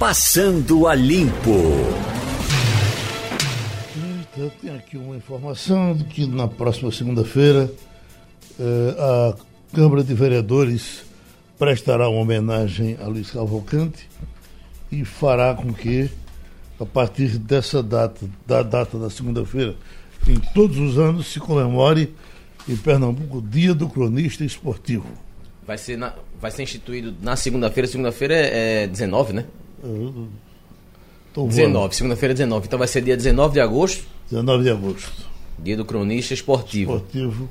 Passando a Limpo. Eu tenho aqui uma informação de que na próxima segunda-feira eh, a Câmara de Vereadores prestará uma homenagem a Luiz Cavalcante e fará com que, a partir dessa data, da data da segunda-feira, em todos os anos se comemore em Pernambuco o Dia do Cronista Esportivo. Vai ser, na, vai ser instituído na segunda-feira. Segunda-feira é, é 19, né? Eu, tô 19, segunda-feira é 19. Então vai ser dia 19 de agosto. 19 de agosto. Dia do cronista esportivo. Esportivo.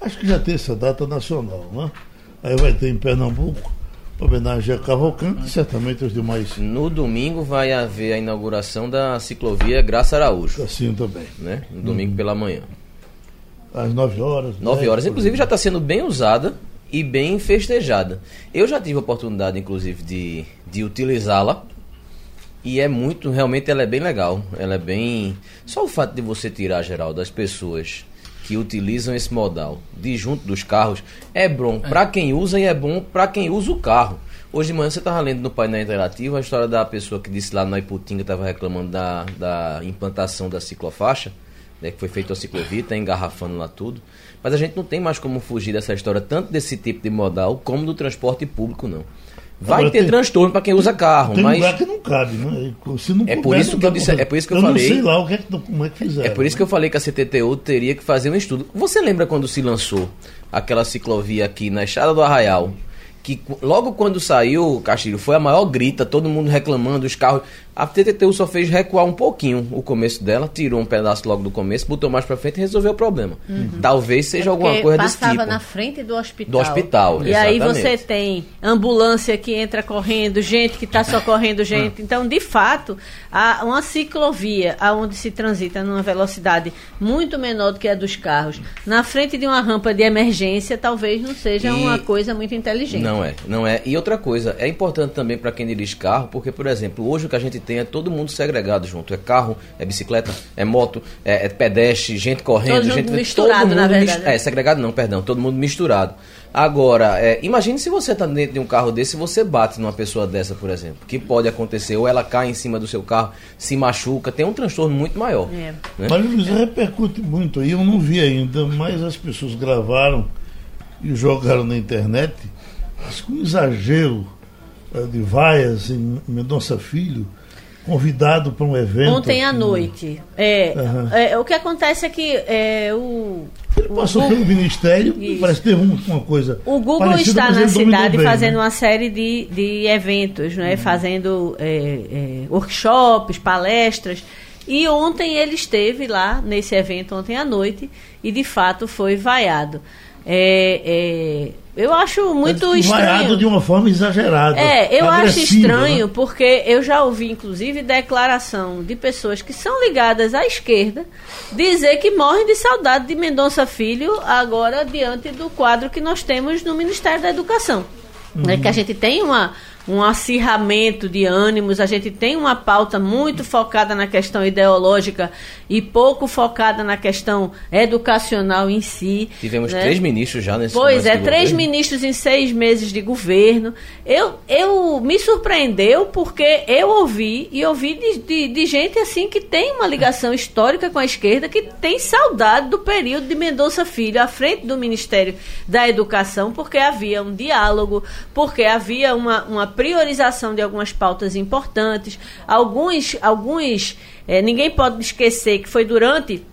Acho que já tem essa data nacional, né? Aí vai ter em Pernambuco homenagem a Cavalcante e certamente os demais. No domingo vai haver a inauguração da ciclovia Graça Araújo. Assim também. Né? No domingo pela manhã. Às 9 horas. 9 10, horas. Inclusive já está sendo bem usada e bem festejada. Eu já tive a oportunidade, inclusive, de, de utilizá-la. E é muito, realmente ela é bem legal. Ela é bem. Só o fato de você tirar, geral, das pessoas que utilizam esse modal de junto dos carros é bom para quem usa e é bom para quem usa o carro. Hoje de manhã você estava lendo no painel interativo a história da pessoa que disse lá na Iputinga estava reclamando da, da implantação da ciclofaixa, né, que foi feita a ciclovia, está engarrafando lá tudo. Mas a gente não tem mais como fugir dessa história, tanto desse tipo de modal como do transporte público, não. Vai Agora, ter tem- transtorno para quem usa carro, Tem mas lugar que não cabe, né? Se não É por isso que eu disse- é por isso que eu eu falei- não sei lá o que é como é que fizeram. É por isso que eu falei que a CTTU teria que fazer um estudo. Você lembra quando se lançou aquela ciclovia aqui na Estrada do Arraial? Que logo quando saiu, Castilho, foi a maior grita, todo mundo reclamando, os carros. A CTTU só fez recuar um pouquinho o começo dela, tirou um pedaço logo do começo, botou mais pra frente e resolveu o problema. Talvez seja alguma É Porque coisa desse passava tipo. na frente do hospital. Do hospital, E aí exatamente. você tem ambulância que entra correndo, gente que está socorrendo gente. Então, de fato, há uma ciclovia aonde se transita numa velocidade muito menor do que a dos carros, na frente de uma rampa de emergência, talvez não seja E- uma coisa muito inteligente. Não é, não é. E outra coisa, é importante também para quem dirige carro, porque, por exemplo, hoje o que a gente tem é todo mundo segregado junto. É carro, é bicicleta, é moto, é, é pedestre, gente correndo, Todo mundo gente. misturado, todo mundo na mis- verdade, né? É, segregado não, perdão, todo mundo misturado. Agora, é, imagine se você está dentro de um carro desse e você bate numa pessoa dessa, por exemplo. Que pode acontecer, ou ela cai em cima do seu carro, se machuca, tem um transtorno muito maior. É. né? Mas Luiz, repercute muito aí, eu não vi ainda, mas as pessoas gravaram e jogaram na internet, mas com exagero eh, de vaias em Mendonça Filho, convidado para um evento. Ontem à aqui. noite. É, Aham. é, o que acontece é que é, o, Ele passou o- pelo Ministério, Isso. parece ter um- uma coisa. O Google parecida, está na cidade bem, fazendo né? uma série de, de eventos, né? fazendo é, é, workshops, palestras. E ontem ele esteve lá nesse evento, ontem à noite, e de fato foi vaiado. É, é, eu acho muito estranho. de uma forma exagerada. É, eu acho agressiva, estranho né? porque eu já ouvi, inclusive, declaração de pessoas que são ligadas à esquerda dizer que morrem de saudade de Mendonça Filho agora diante do quadro que nós temos no Ministério da Educação. Né, que a gente tem uma, um acirramento de ânimos, a gente tem uma pauta muito focada na questão ideológica e pouco focada na questão educacional em si. Tivemos né? três ministros já nesse Pois é, três governo. ministros em seis meses de governo. Eu, eu me surpreendeu porque eu ouvi e ouvi de, de, de gente assim que tem uma ligação histórica com a esquerda, que tem saudade do período de Mendonça Filho à frente do Ministério da Educação, porque havia um diálogo, porque havia uma, uma priorização de algumas pautas importantes. Alguns, alguns eh, ninguém pode esquecer que foi durante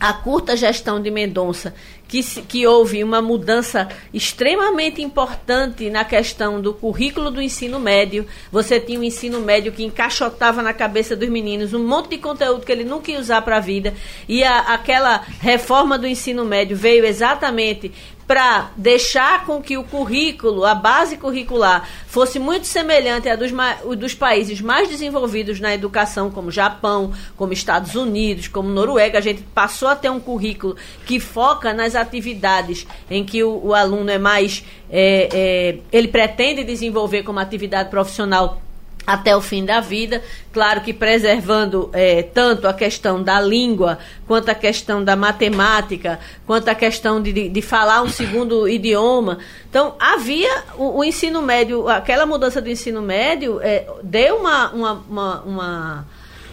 a curta gestão de Mendonça, que, que houve uma mudança extremamente importante na questão do currículo do ensino médio. Você tinha um ensino médio que encaixotava na cabeça dos meninos um monte de conteúdo que ele nunca ia usar para a vida. E a- aquela reforma do ensino médio veio exatamente para deixar com que o currículo, a base curricular, fosse muito semelhante à dos, dos países mais desenvolvidos na educação, como Japão, como Estados Unidos, como Noruega. A gente passou a ter um currículo que foca nas atividades em que o, o aluno é mais. é, é, ele pretende desenvolver como atividade profissional até o fim da vida, claro que preservando é, tanto a questão da língua, quanto a questão da matemática, quanto a questão de, de falar um segundo idioma. Então, havia o, o, ensino médio, aquela mudança do ensino médio é, deu uma, uma, uma, uma,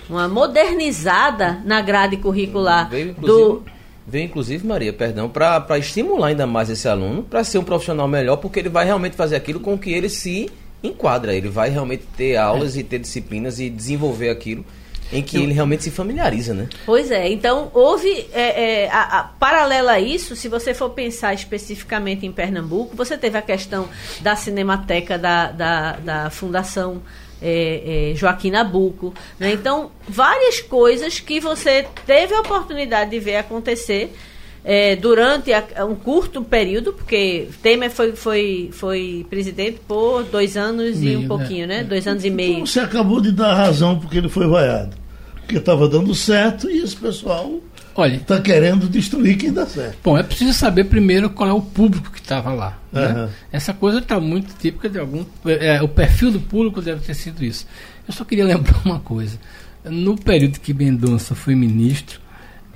uma modernizada na grade curricular veio, do Veio, inclusive, Maria, perdão, para estimular ainda mais esse aluno, para ser um profissional melhor, porque ele vai realmente fazer aquilo com que ele se enquadra. Ele vai realmente ter aulas é. e ter disciplinas e desenvolver aquilo em que ele realmente se familiariza, né? Pois é. Então, houve, é, é, a, a, paralela a isso, se você for pensar especificamente em Pernambuco, você teve a questão da Cinemateca da, da, da Fundação é, é, Joaquim Nabuco. Né? Então, várias coisas que você teve a oportunidade de ver acontecer é, durante a, um curto período, porque Temer foi, foi, foi presidente por dois anos meio, e um pouquinho, né? né? Dois anos e meio. Então, você acabou de dar razão porque ele foi vaiado. Porque estava dando certo e esse pessoal está querendo destruir quem dá certo. Bom, é preciso saber primeiro qual é o público que estava lá. Né? Uhum. Essa coisa está muito típica de algum. É, o perfil do público deve ter sido isso. Eu só queria lembrar uma coisa. No período que Mendonça foi ministro,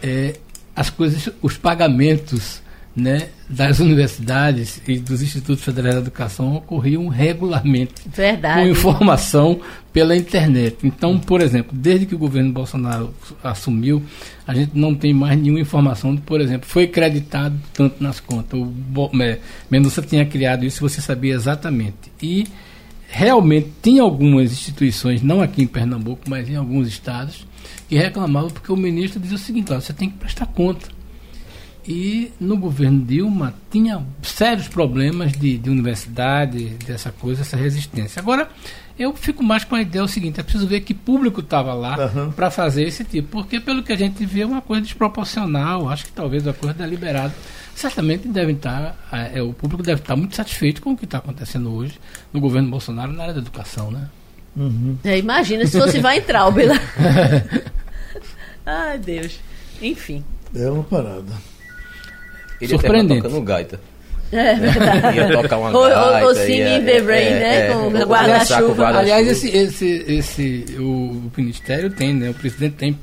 é, as coisas, os pagamentos né, das universidades e dos institutos federais de educação ocorriam regularmente Verdade. com informação pela internet. Então, por exemplo, desde que o governo Bolsonaro assumiu, a gente não tem mais nenhuma informação de, por exemplo, foi creditado tanto nas contas. O é, Mendonça tinha criado isso, você sabia exatamente. E realmente tinha algumas instituições, não aqui em Pernambuco, mas em alguns estados, que reclamavam porque o ministro dizia o seguinte: ó, você tem que prestar conta. E no governo Dilma tinha sérios problemas de, de universidade, dessa coisa, essa resistência. Agora, eu fico mais com a ideia o seguinte: é preciso ver que público estava lá uhum. para fazer esse tipo, porque pelo que a gente vê é uma coisa desproporcional, acho que talvez uma coisa deliberada. Certamente devem estar, tá, é, o público deve estar muito satisfeito com o que está acontecendo hoje no governo Bolsonaro na área da educação, né? Uhum. É, imagina se fosse vai entrar, Traubela. Ai, Deus. Enfim. É uma parada. Ele Surpreendente. tocando gaita. É verdade. Ia tocar uma gaita. Ou Singing in the Rain, é, né? É, com o guarda-chuva. Guarda Aliás, esse, esse, esse, o, o, Ministério tem, né? O presidente tem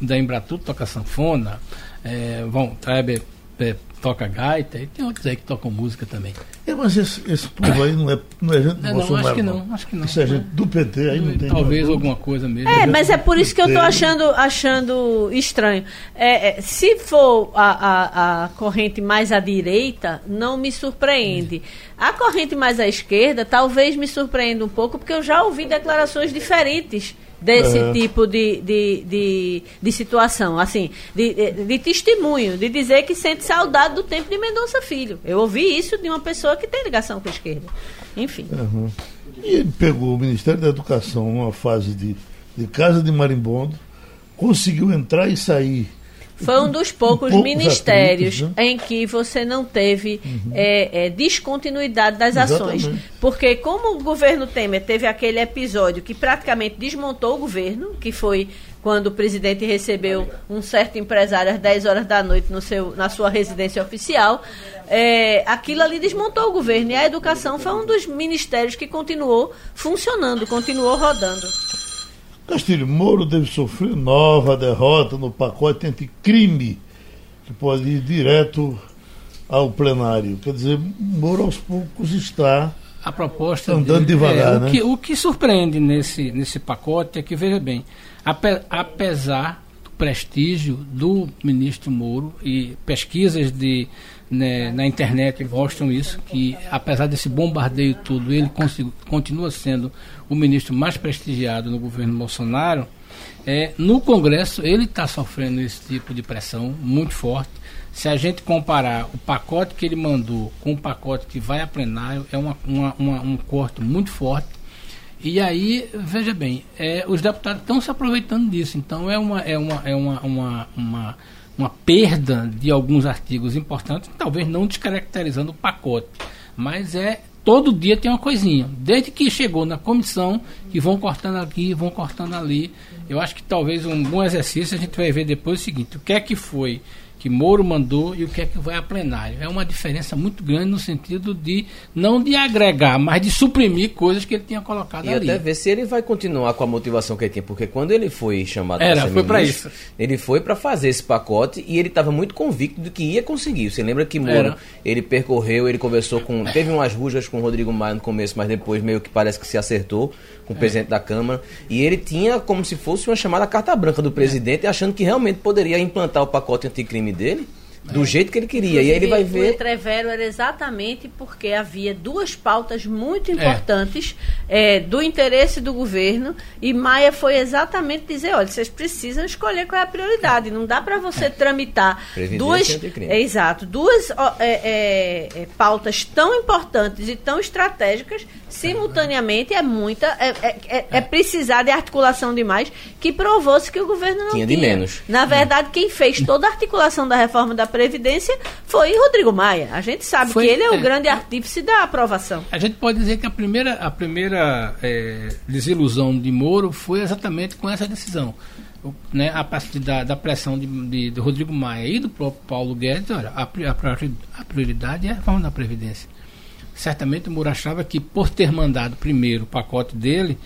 da Embratu toca sanfona, é, Von Treber é, toca gaita, e tem outros aí que tocam música também. É, mas esse, esse povo aí não é, não é gente do é, Bolsonaro. Não, acho que não, acho que não. Isso é gente do PT, aí não tem. Talvez alguma coisa mesmo. É, mas é por isso que eu estou achando, achando estranho. É, é, se for a, a, a, corrente mais à direita, não me surpreende. A corrente mais à esquerda talvez me surpreenda um pouco, porque eu já ouvi declarações diferentes desse uhum. tipo de, de, de, de, situação, assim, de, de, de, testemunho, de dizer que sente saudade do tempo de Mendonça Filho. Eu ouvi isso de uma pessoa que tem ligação com a esquerda. Enfim. Uhum. E ele pegou o Ministério da Educação numa fase de, de casa de marimbondo, conseguiu entrar e sair foi um dos poucos, poucos ministérios atritos, né? em que você não teve uhum. é, é, descontinuidade das Exatamente. ações. Porque como o governo Temer teve aquele episódio que praticamente desmontou o governo, que foi quando o presidente recebeu um certo empresário às 10 horas da noite no seu, na sua residência oficial, é, aquilo ali desmontou o governo. E a educação foi um dos ministérios que continuou funcionando, continuou rodando. Castilho Moro deve sofrer nova derrota no pacote anticrime, que pode ir direto ao plenário. Quer dizer, Moro aos poucos está a proposta andando dele, devagar. É, o, né? que, o que surpreende nesse, nesse pacote é que, veja bem, ape, apesar do prestígio do ministro Moro e pesquisas de né, na internet mostram isso, que apesar desse bombardeio todo, ele continua sendo o ministro mais prestigiado no governo Bolsonaro. É, no Congresso, ele está sofrendo esse tipo de pressão muito forte. Se a gente comparar o pacote que ele mandou com o pacote que vai a plenário, é uma, uma, uma, um corte muito forte. E aí, veja bem, é, os deputados estão se aproveitando disso. Então, é uma, é uma, é uma, uma, uma uma perda de alguns artigos importantes, talvez não descaracterizando o pacote, mas é todo dia tem uma coisinha. Desde que chegou na comissão, que vão cortando aqui, vão cortando ali. Eu acho que talvez um bom exercício a gente vai ver depois o seguinte: o que é que foi que Moro mandou e o que é que vai a plenário. É uma diferença muito grande no sentido de não de agregar, mas de suprimir coisas que ele tinha colocado e ali. E até ver se ele vai continuar com a motivação que ele tinha, porque quando ele foi chamado para ser foi para isso. Ele foi para fazer esse pacote e ele estava muito convicto de que ia conseguir. Você lembra que Moro, Era. ele percorreu, ele conversou com, teve umas rujas com o Rodrigo Maia no começo, mas depois meio que parece que se acertou com o é. presidente da Câmara, e ele tinha como se fosse uma chamada carta branca do presidente, é. achando que realmente poderia implantar o pacote anticrime dele do jeito que ele queria. Inclusive, e aí ele vai ver. O entrevero era exatamente porque havia duas pautas muito importantes é. É, do interesse do governo e Maia foi exatamente dizer: olha, vocês precisam escolher qual é a prioridade. Não dá para você tramitar duas. É, exato, duas é, é, pautas tão importantes e tão estratégicas simultaneamente é muita. É, é, precisar de articulação demais que provou-se que o governo não tinha. Tinha de menos. Na verdade, quem fez toda a articulação da reforma da Previdência foi Rodrigo Maia. A gente sabe foi, que ele é o é, grande artífice da aprovação. A gente pode dizer que a primeira, a primeira é, desilusão de Moro foi exatamente com essa decisão. Né, a partir da, da pressão de, de, de, Rodrigo Maia e do próprio Paulo Guedes, olha, a, a, a prioridade é a reforma da Previdência. Certamente o Moro achava que, por ter mandado primeiro o pacote dele,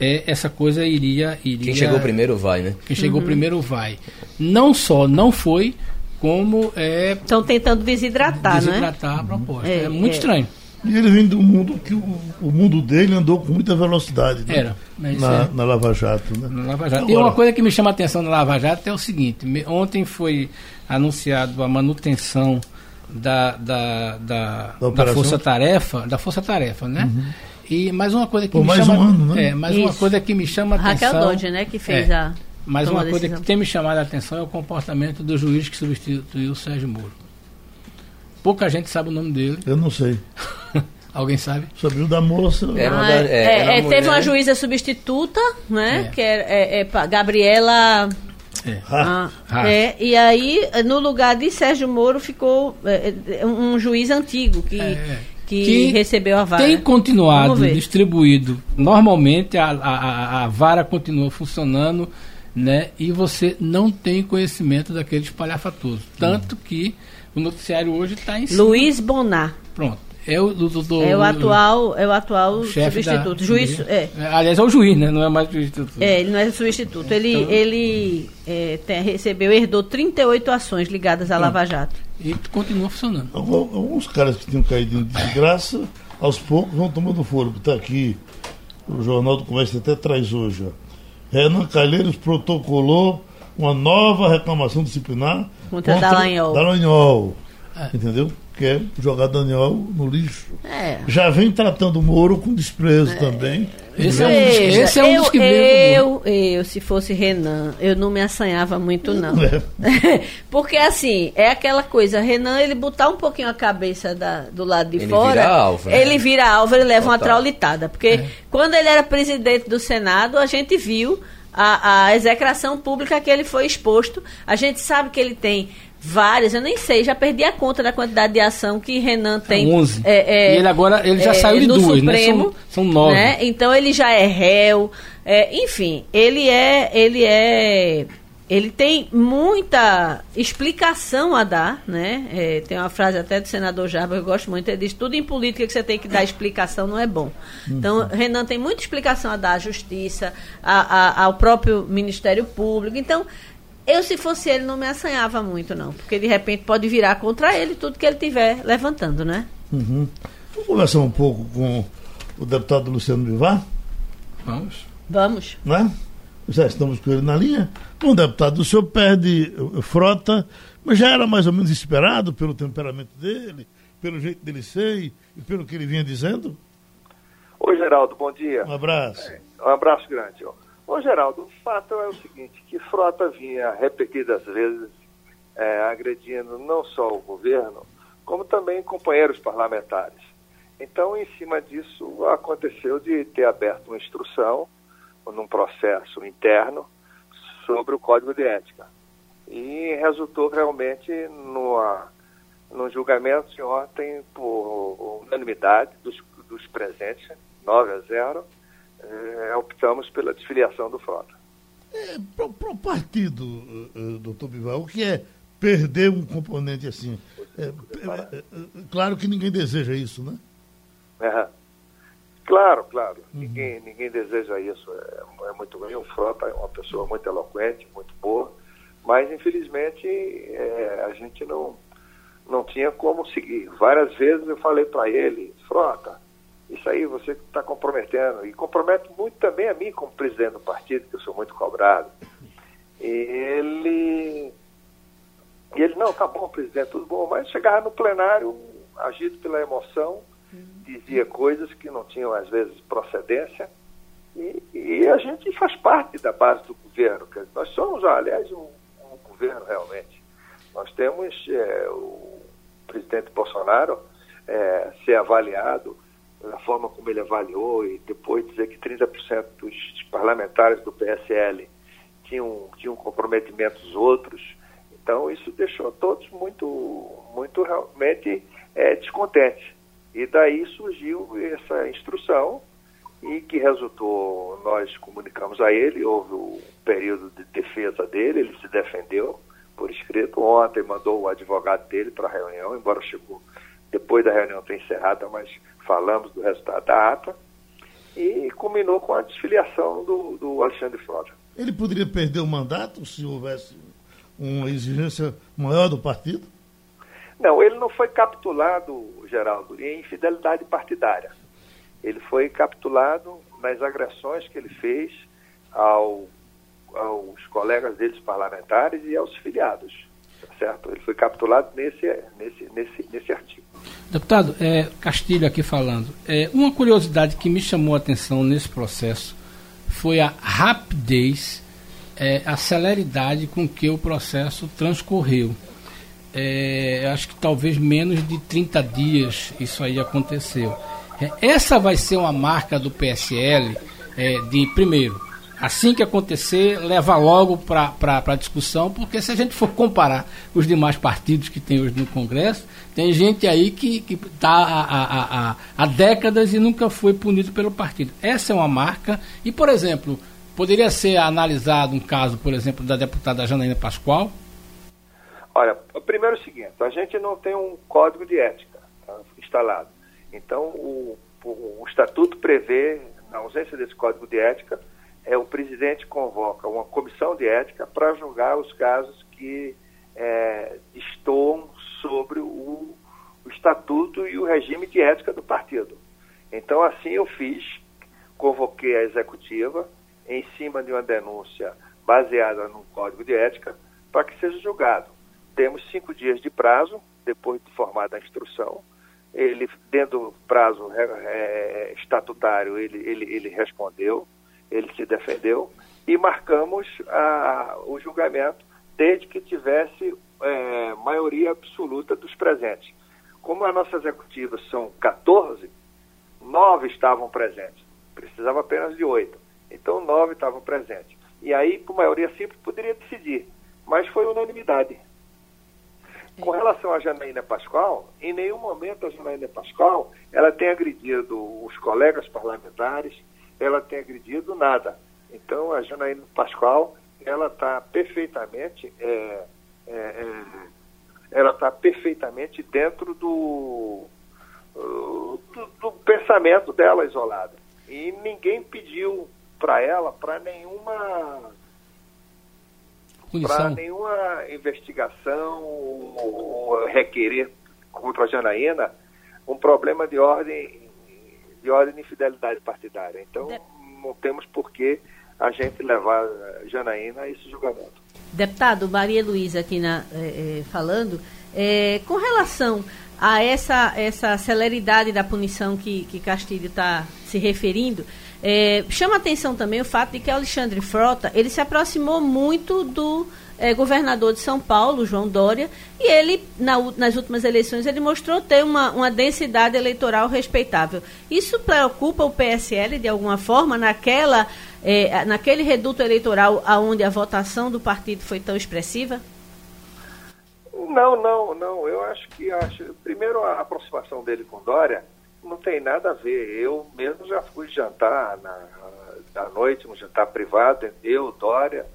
é, essa coisa iria, iria. Quem chegou primeiro vai, né? Quem chegou uhum. primeiro vai. Não só não foi, como é. Estão tentando desidratar, desidratar né? a proposta. É, é muito é. estranho. E ele vem do mundo que o, o, mundo dele andou com muita velocidade. Né? Era. Na, é. na, Lava Jato. Né? Na Lava Jato. Agora, e uma coisa que me chama a atenção na Lava Jato é o seguinte: ontem foi anunciado a manutenção da, da, da, da, da Força Tarefa, da Força Tarefa, né? Uhum. E mais uma coisa que Por me mais chama, um ano, né? É, mais uma coisa que me chama a atenção. Raquel Dodge, né, que fez é, a mas uma coisa que tem me chamado a atenção é o comportamento do juiz que substituiu o Sérgio Moro. Pouca gente sabe o nome dele. Eu não sei. Alguém sabe? Sabia o da moça. É, ah, é, é, é teve uma juíza substituta, né? Que é, Gabriela. É. Ah, é, e aí, no lugar de Sérgio Moro, ficou um juiz antigo que, que, que, recebeu a vara. Tem continuado distribuído. Normalmente a, a, a vara continua funcionando né? E você não tem conhecimento daquele espalhafatoso. Tanto uhum. que o noticiário hoje está em cima. Luiz Bonar. Pronto. É o, do, do, é o atual, é o atual substituto. Da, juiz, é. Aliás, é o juiz, né? Não é mais o substituto. É, ele não é substituto. Ele, então, ele é, tem, recebeu, herdou 38 ações ligadas à Lava Jato. E continua funcionando. Alguns caras que tinham caído em desgraça, aos poucos vão tomando fôlego. Está aqui, o Jornal do Comércio até traz hoje, ó. Renan Calheiros protocolou uma nova reclamação disciplinar contra, contra Dallagnol. Dallagnol. É. Entendeu? Que é jogar Daniel no lixo. É. Já vem tratando o Moro com desprezo é. também. Esse é, um dos, esse é um dos que eu, eu, eu, se fosse Renan, eu não me assanhava muito, não. É. Porque, assim, é aquela coisa, Renan, ele botar um pouquinho a cabeça da, do lado de ele fora, vira alvo, né? ele vira alvo, ele leva Total. uma traulitada. Porque é. quando ele era presidente do Senado, a gente viu a, a execração pública que ele foi exposto. A gente sabe que ele tem várias, eu nem sei, já perdi a conta da quantidade de ação que Renan tem. 11. É, é, e ele agora ele já é, saiu de duas, Supremo, né? São, são nove. Né? Então ele já é réu. É, enfim, ele é, ele é, ele tem muita explicação a dar, né? É, tem uma frase até do senador Jarba que eu gosto muito, ele diz tudo em política que você tem que dar explicação não é bom. Então, uhum. Renan tem muita explicação a dar à justiça, a, a, ao próprio Ministério Público. Então, eu, se fosse ele, não me assanhava muito, não. Porque de repente pode virar contra ele tudo que ele tiver levantando, né? Uhum. Vamos conversar um pouco com o deputado Luciano Bivar? Vamos. Vamos. Né? Já estamos com ele na linha. Bom, deputado, o senhor perde eh, frota, mas já era mais ou menos esperado pelo temperamento dele, pelo jeito dele ser e pelo que ele vinha dizendo? Oi, Geraldo, bom dia. Um abraço. Um abraço grande. Ó. Ô, Geraldo, o fato é o seguinte, que Frota vinha repetidas vezes é, agredindo não só o governo, como também companheiros parlamentares. Então, em cima disso, aconteceu de ter aberto uma instrução num processo interno sobre o Código de Ética. E resultou realmente numa, num julgamento de ontem por unanimidade dos, dos presentes, 9 a 0, é, optamos pela desfiliação do Frota. É, para o partido, uh, doutor Bival, o que é perder um componente assim. É, é, é, claro que ninguém deseja isso, né? É. Claro, claro. Uhum. Ninguém, ninguém deseja isso. É, é muito bem. O Frota é uma pessoa muito eloquente, muito boa, mas infelizmente a gente não, não tinha como seguir. Várias vezes eu falei para ele, Frota, isso aí você está comprometendo. E compromete muito também a mim como presidente do partido, que eu sou muito cobrado. E ele. E ele, não, tá bom, presidente, tudo bom, mas chegava no plenário, agido pela emoção, dizia coisas que não tinham, às vezes, procedência. E, e a gente faz parte da base do governo. Nós somos, aliás, um, um governo realmente. Nós temos é, o presidente Bolsonaro é, ser avaliado da forma como ele avaliou e depois dizer que 30% dos parlamentares do PSL tinham, tinham comprometimentos outros. Então isso deixou todos muito, muito realmente é, descontentes. E daí surgiu essa instrução e que resultou, nós comunicamos a ele, houve o período de defesa dele, ele se defendeu por escrito. Ontem mandou o advogado dele para a reunião, embora chegou depois da reunião ter encerrada, mas falamos do resultado da ata, e culminou com a desfiliação do, do Alexandre Frota. Ele poderia perder o mandato se houvesse uma exigência maior do partido? Não, ele não foi capitulado, Geraldo, em infidelidade partidária. Ele foi capitulado nas agressões que ele fez ao, aos colegas deles parlamentares e aos filiados. Tá certo? Ele foi capitulado nesse, nesse, nesse, nesse artigo. Deputado, é, Castilho aqui falando. É, uma curiosidade que me chamou a atenção nesse processo foi a rapidez, é, a celeridade com que o processo transcorreu. É, acho que talvez menos de 30 dias isso aí aconteceu. É, essa vai ser uma marca do PSL é, de, primeiro, assim que acontecer, leva logo para a discussão, porque se a gente for comparar os demais partidos que tem hoje no Congresso, tem gente aí que está há, há, há, décadas e nunca foi punido pelo partido. Essa é uma marca. E, por exemplo, poderia ser analisado um caso, por exemplo, da deputada Janaína Pascoal? Olha, primeiro é o seguinte, a gente não tem um código de ética tá, instalado. Então, o, o, o estatuto prevê, na ausência desse código de ética, é, o presidente convoca uma comissão de ética para julgar os casos que é, estão sobre o, o estatuto e o regime de ética do partido. Então, assim eu fiz, convoquei a executiva em cima de uma denúncia baseada no código de ética para que seja julgado. Temos cinco dias de prazo, depois de formada a instrução. Ele, dentro do prazo é, estatutário, ele, ele, ele respondeu ele se defendeu e marcamos a, o julgamento desde que tivesse é, maioria absoluta dos presentes. Como as nossas executivas são 14, nove estavam presentes. Precisava apenas de oito. Então, nove estavam presentes. E aí, por maioria simples, poderia decidir. Mas foi unanimidade. Com relação à Janaína Pascoal, em nenhum momento a Janaína Pascoal ela tem agredido os colegas parlamentares, ela tem agredido nada. Então, a Janaína Pascoal, ela está perfeitamente, é, é, é, ela está perfeitamente dentro do, do, do, pensamento dela isolada. E ninguém pediu para ela para nenhuma para nenhuma investigação ou requerer contra a Janaína um problema de ordem de infidelidade partidária. Então, não temos por que a gente levar Janaína a esse julgamento. Deputado, Maria Luísa aqui na, é, é, falando, é, com relação a essa, essa celeridade da punição que, que Castilho está se referindo, é, chama atenção também o fato de que Alexandre Frota ele se aproximou muito do é, governador de São Paulo, João Dória, e ele, na, nas últimas eleições, ele mostrou ter uma, uma densidade eleitoral respeitável. Isso preocupa o PSL de alguma forma naquela, é, naquele reduto eleitoral onde a votação do partido foi tão expressiva? Não, não, não. Eu acho que acho. Primeiro a aproximação dele com Dória não tem nada a ver. Eu mesmo já fui jantar na, noite, um jantar privado, eu, Dória,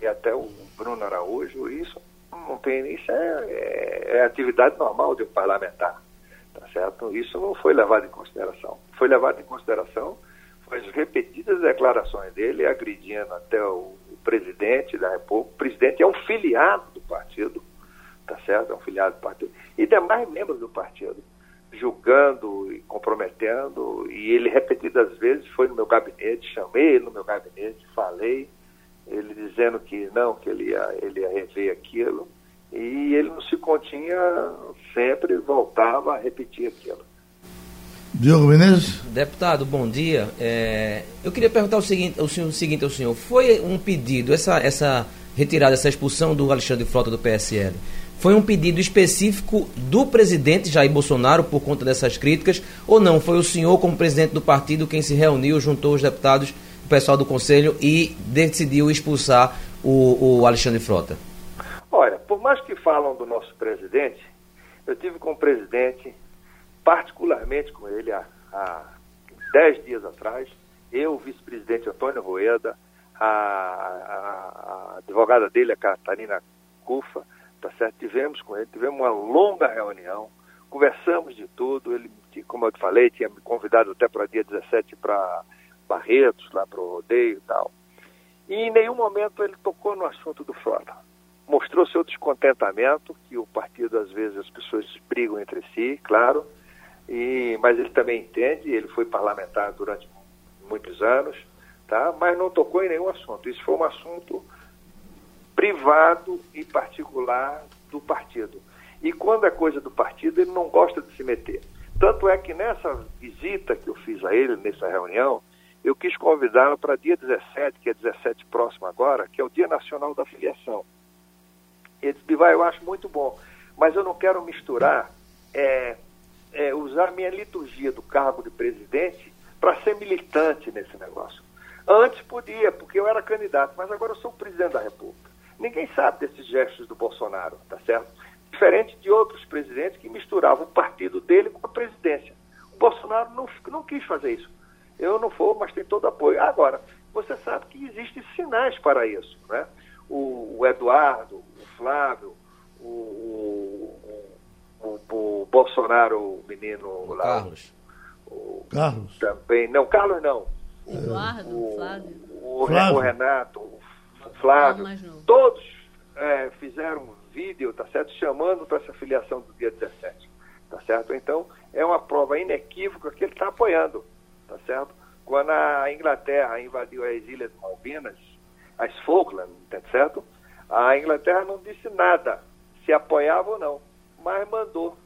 e até o Bruno Araújo, isso não tem, isso é, é, é atividade normal de um parlamentar, tá certo? Isso não foi levado em consideração. Foi levado em consideração as repetidas declarações dele agredindo até o, presidente da República. O presidente é um filiado do partido, tá certo? É um filiado do partido. E demais membros do partido, julgando e comprometendo. E ele repetidas vezes foi no meu gabinete, chamei ele no meu gabinete, falei, ele dizendo que não, que ele ia, ele ia rever aquilo. E ele não se continha, sempre voltava a repetir aquilo. Diogo Menezes? Deputado, bom dia. É, eu queria perguntar o seguinte, o, senhor, o seguinte ao senhor. Foi um pedido, essa, essa retirada, essa expulsão do Alexandre Frota do PSL, foi um pedido específico do presidente Jair Bolsonaro por conta dessas críticas ou não? Foi o senhor, como presidente do partido, quem se reuniu, juntou os deputados, pessoal do conselho e decidiu expulsar o, o Alexandre Frota? Olha, por mais que falam do nosso presidente, eu tive com o presidente particularmente com ele há, há dez dias atrás, eu, o vice-presidente Antônio Rueda, a, a, a, advogada dele, a Catarina Cufa, tá certo? Tivemos com ele, tivemos uma longa reunião, conversamos de tudo, ele, como eu te falei, tinha me convidado até para dia 17 para Barretos, lá para o rodeio e tal. E em nenhum momento ele tocou no assunto do Frota. Mostrou seu descontentamento, que o partido, às vezes, as pessoas brigam entre si, claro, e, mas ele também entende, ele foi parlamentar durante muitos anos, tá? mas não tocou em nenhum assunto. Isso foi um assunto privado e particular do partido. E quando é coisa do partido, ele não gosta de se meter. Tanto é que nessa visita que eu fiz a ele, nessa reunião, eu quis convidá-lo para dia 17, que é 17 próximo agora, que é o Dia Nacional da Filiação. Ele disse, Bivar, eu acho muito bom, mas eu não quero misturar é, é, usar minha liturgia do cargo de presidente para ser militante nesse negócio. Antes podia, porque eu era candidato, mas agora eu sou o presidente da República. Ninguém sabe desses gestos do Bolsonaro, tá certo? Diferente de outros presidentes que misturavam o partido dele com a presidência. O Bolsonaro não, não quis fazer isso. Eu não vou, mas tem todo apoio. Agora, você sabe que existem sinais para isso, né? O, o Eduardo, o Flávio, o, o, o, o Bolsonaro, o menino o lá. Carlos. O, Carlos. Também. Não, Carlos não. Eduardo, o, Flávio. O, Flávio. o Renato, o Flávio, todos é, fizeram um vídeo, tá certo? Chamando para essa filiação do dia 17, tá certo? Então, é uma prova inequívoca que ele está apoiando, tá certo? Quando a Inglaterra invadiu as Ilhas Malvinas, as Falkland, tá certo? A Inglaterra não disse nada se apoiava ou não, mas mandou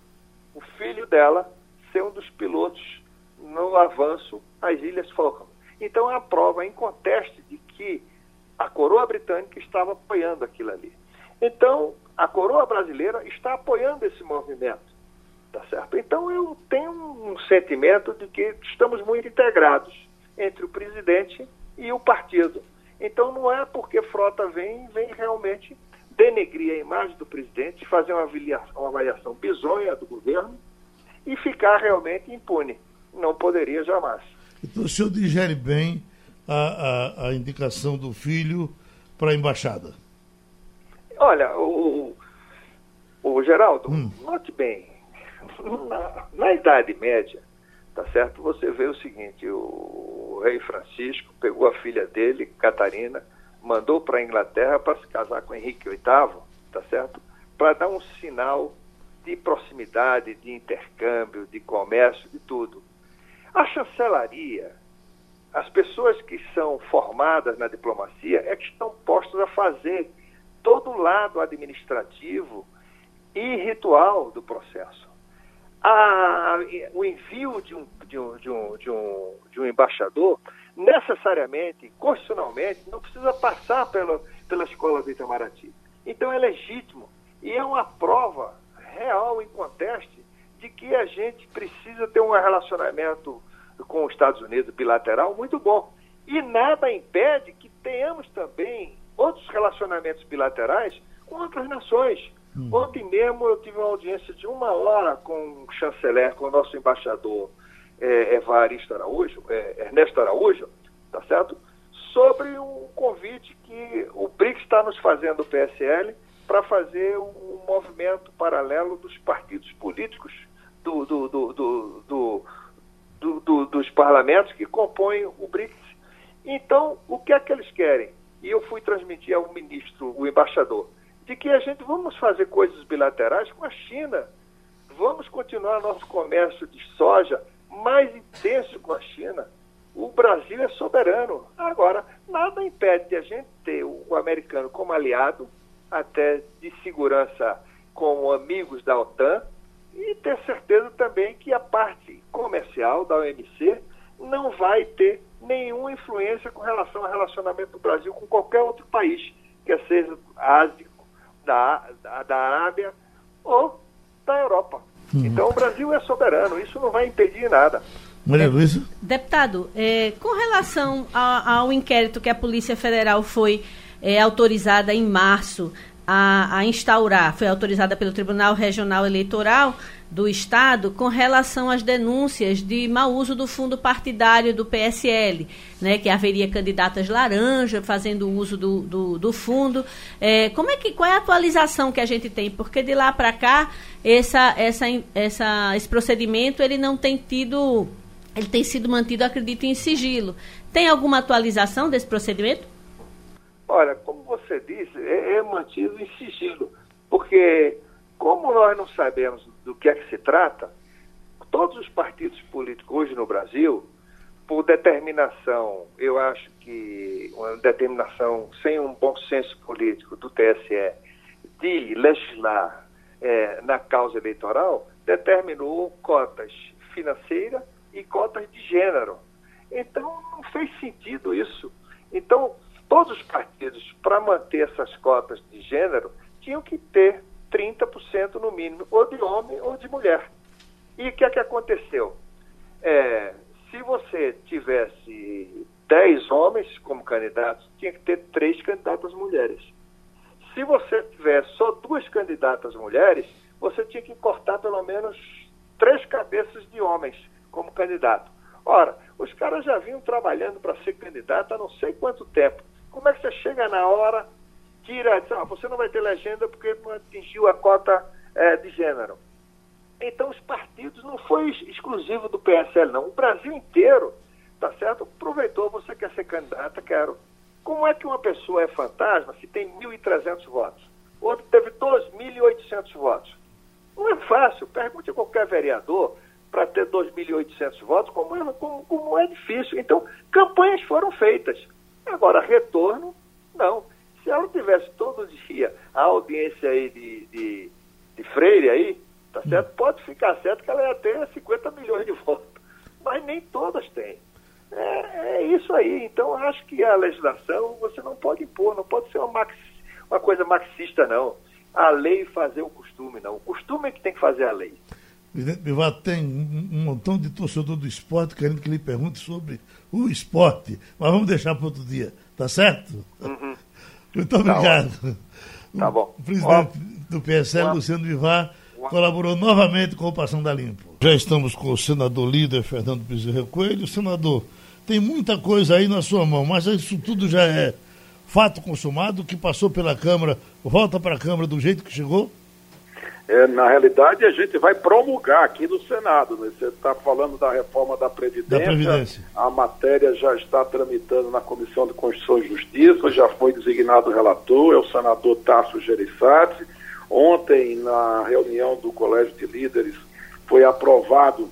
o filho dela ser um dos pilotos no avanço às Ilhas Falkland. Então é a prova inconteste de que a coroa britânica estava apoiando aquilo ali. Então, a coroa brasileira está apoiando esse movimento. Tá certo? Então eu tenho um sentimento de que estamos muito integrados entre o presidente e o partido. Então não é porque Frota vem, vem realmente denegrir a imagem do presidente, fazer uma avaliação, uma avaliação bizonha do governo e ficar realmente impune. Não poderia jamais. Então o senhor digere bem a, a, a indicação do filho para a embaixada. Olha, o, o Geraldo, Hum. note bem, na, na Idade Média, tá certo? Você vê o seguinte, o rei Francisco pegou a filha dele, Catarina, mandou para a Inglaterra para se casar com Henrique VIII, tá certo? Para dar um sinal de proximidade, de intercâmbio, de comércio, de tudo. A chancelaria, as pessoas que são formadas na diplomacia é que estão postas a fazer todo o lado administrativo e ritual do processo. A- o envio de um, de, um, de, um, de, um, de um embaixador, necessariamente, constitucionalmente, não precisa passar pela, pela escola do Itamaraty. Então é legítimo e é uma prova real e conteste de que a gente precisa ter um relacionamento com os Estados Unidos bilateral muito bom. E nada impede que tenhamos também outros relacionamentos bilaterais com outras nações. Ontem mesmo eu tive uma audiência de uma hora com o chanceler, com o nosso embaixador eh, Evaristo Araújo, eh, Ernesto Araújo, tá certo? Sobre um convite que o BRICS está nos fazendo, o PSL, para fazer um movimento paralelo dos partidos políticos do, do, do, dos parlamentos que compõem o BRICS. Então, o que é que eles querem? E eu fui transmitir ao ministro, o embaixador, de que a gente vamos fazer coisas bilaterais com a China. Vamos continuar nosso comércio de soja mais intenso com a China. O Brasil é soberano. Agora, nada impede de a gente ter o americano como aliado, até de segurança como amigos da OTAN, e ter certeza também que a parte comercial da OMC não vai ter nenhuma influência com relação ao relacionamento do Brasil com qualquer outro país, quer seja ásico, da, da, da Arábia ou da Europa. Uhum. Então o Brasil é soberano, isso não vai impedir nada. Maria Luísa? Deputado, é, com relação a, ao inquérito que a Polícia Federal foi é, autorizada em março a, a instaurar, foi autorizada pelo Tribunal Regional Eleitoral do Estado com relação às denúncias de mau uso do fundo partidário do PSL, né, que haveria candidatas laranja fazendo uso do, do, do fundo. É, como é que, qual é a atualização que a gente tem? Porque de lá para cá, essa, essa, essa, esse procedimento ele não tem tido, ele tem sido mantido, acredito, em sigilo. Tem alguma atualização desse procedimento? Olha, como você disse, é, é mantido em sigilo, porque como nós não sabemos do que é que se trata, todos os partidos políticos hoje no Brasil, por determinação, eu acho que uma determinação sem um bom senso político do TSE de legislar é, na causa eleitoral, determinou cotas financeiras e cotas de gênero. Então, não fez sentido isso. Então, todos os partidos, para manter essas cotas de gênero, tinham que ter 30% no mínimo, ou de homem ou de mulher. E o que é que aconteceu? É, se você tivesse 10 homens como candidatos, tinha que ter três candidatas mulheres. Se você tivesse só duas candidatas mulheres, você tinha que cortar pelo menos três cabeças de homens como candidato. Ora, os caras já vinham trabalhando para ser candidato há não sei quanto tempo. Como é que você chega na hora, tira, diz, ah, você não vai ter legenda porque não atingiu a cota é, de gênero? Então, os partidos não foi exclusivo do PSL, não. O Brasil inteiro, tá certo? Aproveitou, você quer ser candidata, quero. Como é que uma pessoa é fantasma se tem 1.300 votos? Outro teve 2.800 votos. Não é fácil. Pergunte a qualquer vereador para ter 2.800 votos, como é, como, como é difícil. Então, campanhas foram feitas. Agora, retorno, não. Se ela tivesse todo dia a audiência aí de, de, de Freire aí, tá certo? Hum. Pode ficar certo que ela ia ter 50 milhões de votos. Mas nem todas têm. É, é isso aí. Então, acho que a legislação você não pode impor, não pode ser uma, max, uma coisa marxista, não. A lei fazer o costume, não. O costume é que tem que fazer a lei. Presidente Bivar, tem um montão de torcedor do esporte querendo que lhe pergunte sobre o esporte. Mas vamos deixar para outro dia, tá certo? Uhum. Muito tá obrigado. Tá bom. O presidente do PSL, Luciano Bivar, colaborou novamente com o Passão da Limpo. Já estamos com o senador líder Fernando Bezerra Coelho. Senador, tem muita coisa aí na sua mão, mas isso tudo já é fato consumado, que passou pela Câmara, volta para a Câmara do jeito que chegou? É, na realidade, a gente vai promulgar aqui no Senado. Né? Você está falando da reforma da Previdência. da Previdência. A matéria já está tramitando na Comissão de Constituição e Justiça, já foi designado relator, é o senador Tasso Gereissati. Ontem, na reunião do Colégio de Líderes, foi aprovado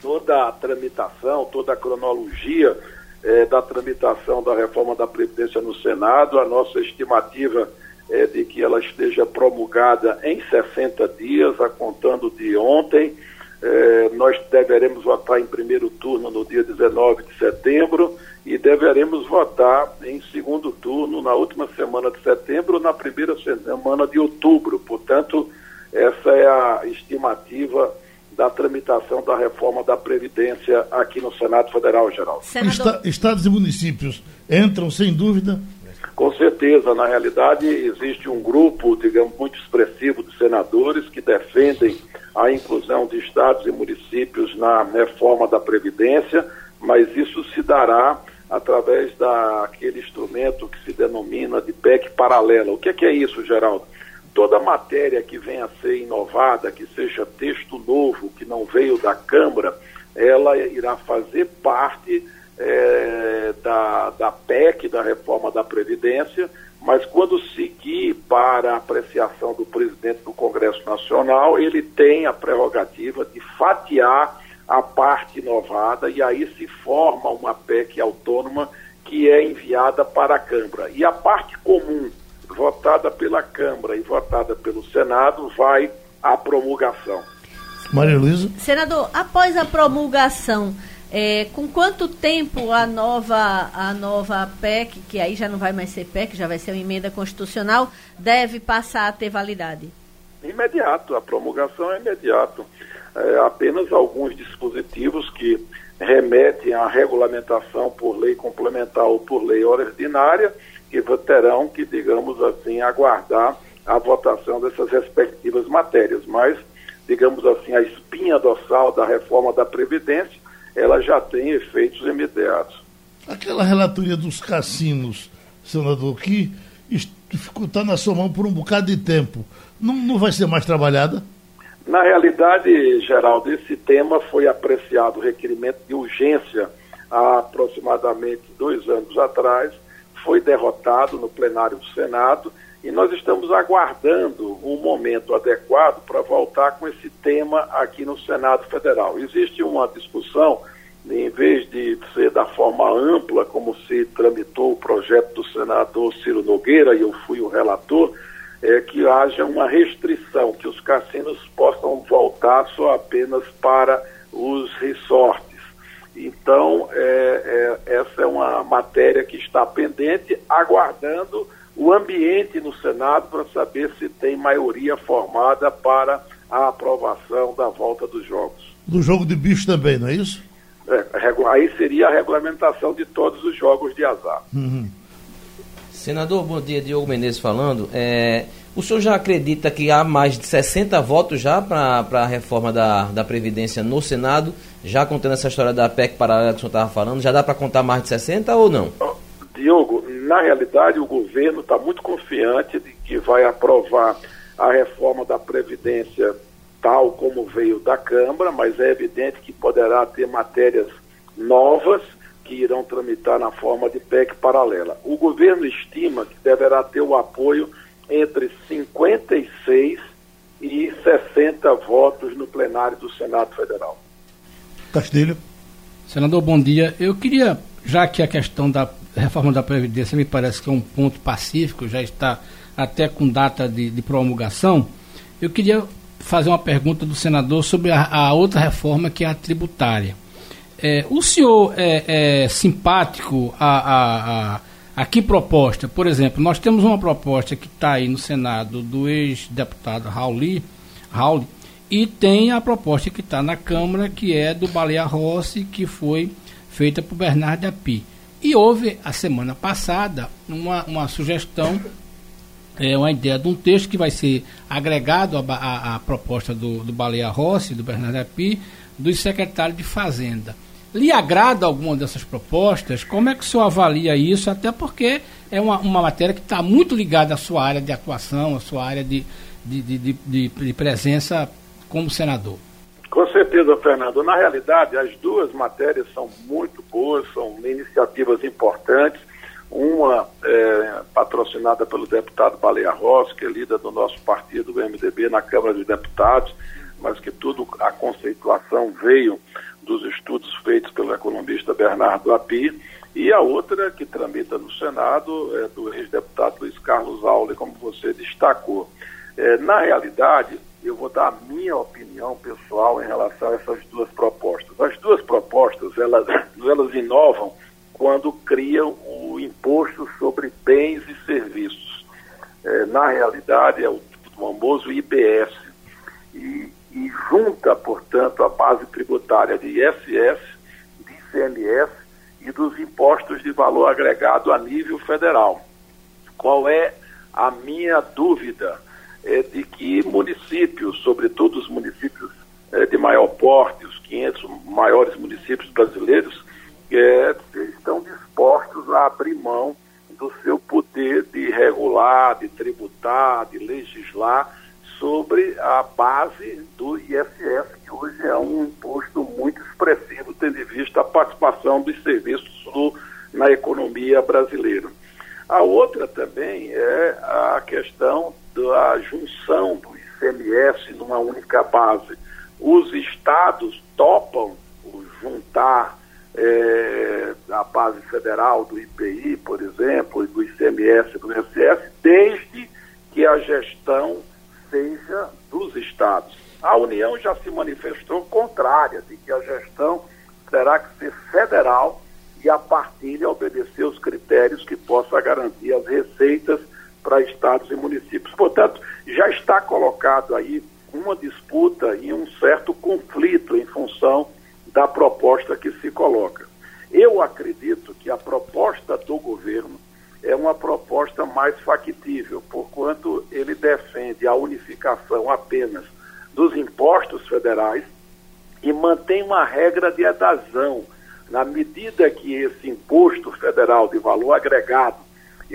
toda a tramitação, toda a cronologia é, da tramitação da reforma da Previdência no Senado. A nossa estimativa é, de que ela esteja promulgada em 60 dias, a contando de ontem. É, nós deveremos votar em primeiro turno no dia 19 de setembro e deveremos votar em segundo turno na última semana de setembro ou na primeira semana de outubro. Portanto, essa é a estimativa da tramitação da reforma da Previdência aqui no Senado Federal, Geral. Estados e municípios entram, sem dúvida, com certeza, na realidade, existe um grupo, digamos, muito expressivo de senadores que defendem a inclusão de estados e municípios na reforma da Previdência, mas isso se dará através daquele instrumento que se denomina de PEC paralela. O que é, que é isso, Geraldo? toda matéria que venha a ser inovada, que seja texto novo, que não veio da Câmara, ela irá fazer parte é, da, da PEC, da reforma da Previdência, mas quando seguir para a apreciação do presidente do Congresso Nacional, ele tem a prerrogativa de fatiar a parte inovada e aí se forma uma PEC autônoma que é enviada para a Câmara. E a parte comum, votada pela Câmara e votada pelo Senado, vai à promulgação. Maria Luísa. Senador, após a promulgação, é, com quanto tempo a nova, a nova PEC, que aí já não vai mais ser PEC, já vai ser uma emenda constitucional, deve passar a ter validade? Imediato, a promulgação é imediato. É, apenas alguns dispositivos que remetem à regulamentação por lei complementar ou por lei ordinária, que terão que, digamos assim, aguardar a votação dessas respectivas matérias. Mas, digamos assim, a espinha dorsal da reforma da Previdência, ela já tem efeitos imediatos. Aquela relatoria dos cassinos, senador, que está na sua mão por um bocado de tempo, não, não vai ser mais trabalhada? Na realidade, Geraldo, esse tema foi apreciado requerimento de urgência há aproximadamente dois anos atrás, foi derrotado no plenário do Senado e nós estamos aguardando um momento adequado para voltar com esse tema aqui no Senado Federal. Existe uma discussão, em vez de ser da forma ampla, como se tramitou o projeto do senador Ciro Nogueira, e eu fui o relator, é, que haja uma restrição, que os cassinos possam voltar só apenas para os resorts. Então, é, é, essa é uma matéria que está pendente, aguardando o ambiente no Senado para saber se tem maioria formada para a aprovação da volta dos jogos. Do jogo de bicho também, não é isso? É, aí seria a regulamentação de todos os jogos de azar. Uhum. Senador, bom dia, Diogo Menezes falando. É, o senhor já acredita que há mais de 60 votos já para a reforma da, da Previdência no Senado, já contando essa história da PEC paralela que o senhor estava falando, já dá para contar mais de 60 ou não? Diogo, na realidade o governo está muito confiante de que vai aprovar a reforma da Previdência tal como veio da Câmara, mas é evidente que poderá ter matérias novas que irão tramitar na forma de PEC paralela. O governo estima que deverá ter o apoio entre 56 e 60 votos no plenário do Senado Federal. Castilho. Senador, bom dia. Eu queria, já que a questão da reforma da Previdência me parece que é um ponto pacífico, já está até com data de, de promulgação, eu queria fazer uma pergunta do senador sobre a, a outra reforma que é a tributária. É, o senhor é, é simpático a, a, a, que proposta? Por exemplo, nós temos uma proposta que está aí no Senado do ex-deputado Raul, Raul e tem a proposta que está na Câmara, que é do Baleia Rossi, que foi feita por Bernardo Api. E houve, a semana passada, uma, uma sugestão, é, uma ideia de um texto que vai ser agregado à, proposta do, do Baleia Rossi, do Bernardo Api, dos secretários de Fazenda. Lhe agrada alguma dessas propostas? Como é que o senhor avalia isso? Até porque é uma, uma matéria que está muito ligada à sua área de atuação, à sua área de, de, de, de, de presença como senador. Com certeza, Fernando. Na realidade, as duas matérias são muito boas, são iniciativas importantes. Uma é, patrocinada pelo deputado Baleia Rossi, que é líder do nosso partido, o MDB, na Câmara de Deputados, mas que tudo, a conceituação veio dos estudos feitos pelo economista Bernardo Api, e a outra que tramita no Senado é do ex-deputado Luiz Carlos Aule, como você destacou. É, na realidade, eu vou dar a minha opinião pessoal em relação a essas duas propostas. As duas propostas, elas, elas inovam quando criam o imposto sobre bens e serviços. É, na realidade, é o famoso IBS. E e junta, portanto, a base tributária de ISS, de ICMS e dos impostos de valor agregado a nível federal. Qual é a minha dúvida? É de que municípios, sobretudo os municípios é, de maior porte, os 500 maiores municípios brasileiros, é, estão dispostos a abrir mão do seu poder de regular, de tributar, de legislar sobre a base do ISS, que hoje é um imposto muito expressivo, tendo em vista a participação dos serviços na economia brasileira. A outra também é a questão da junção do ICMS numa única base. Os estados topam juntar é, a base federal do IPI, por exemplo, e do ICMS do ISS, desde que a gestão seja dos estados. A União já se manifestou contrária de que a gestão terá que ser federal e a partilha obedecer os critérios que possa garantir as receitas para estados e municípios. Portanto, já está colocado aí uma disputa e um certo conflito em função da proposta que se coloca. Eu acredito que a proposta do governo é uma proposta mais factível, porquanto ele defende a unificação apenas dos impostos federais e mantém uma regra de adesão. Na medida que esse imposto federal de valor agregado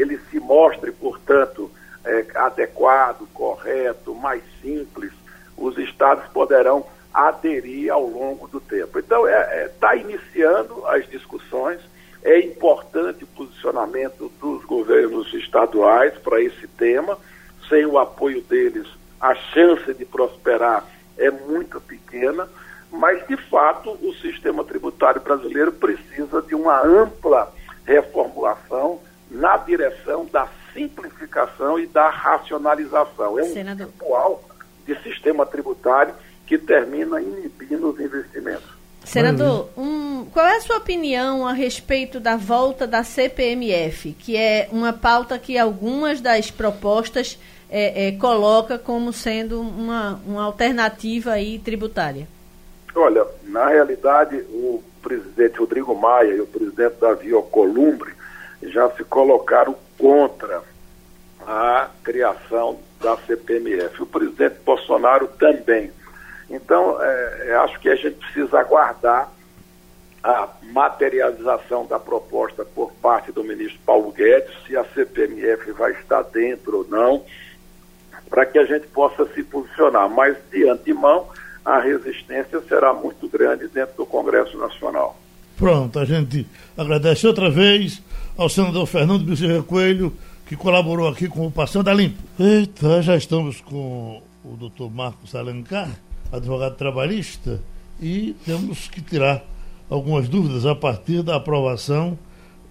ele se mostre, portanto, é, adequado, correto, mais simples, os estados poderão aderir ao longo do tempo. Então, está é, é, tá iniciando as discussões, é importante o posicionamento dos governos estaduais para esse tema, sem o apoio deles, a chance de prosperar é muito pequena, mas, de fato, o sistema tributário brasileiro precisa de uma ampla reformulação na direção da simplificação e da racionalização. É um Senador. ritual de sistema tributário que termina inibindo os investimentos. Senador, um, qual é a sua opinião a respeito da volta da CPMF, que é uma pauta que algumas das propostas é, é, coloca como sendo uma, uma alternativa aí tributária? Olha, na realidade, o presidente Rodrigo Maia e o presidente Davi Alcolumbre já se colocaram contra a criação da CPMF. O presidente Bolsonaro também. Então, é, é, acho que a gente precisa aguardar a materialização da proposta por parte do ministro Paulo Guedes, se a CPMF vai estar dentro ou não, para que a gente possa se posicionar. Mas, de antemão, a resistência será muito grande dentro do Congresso Nacional. Pronto, a gente agradece outra vez ao senador Fernando Bezerra Coelho, que colaborou aqui com o Passando da Limpo. Eita, já estamos com o doutor Marcos Alencar advogado trabalhista, e temos que tirar algumas dúvidas a partir da aprovação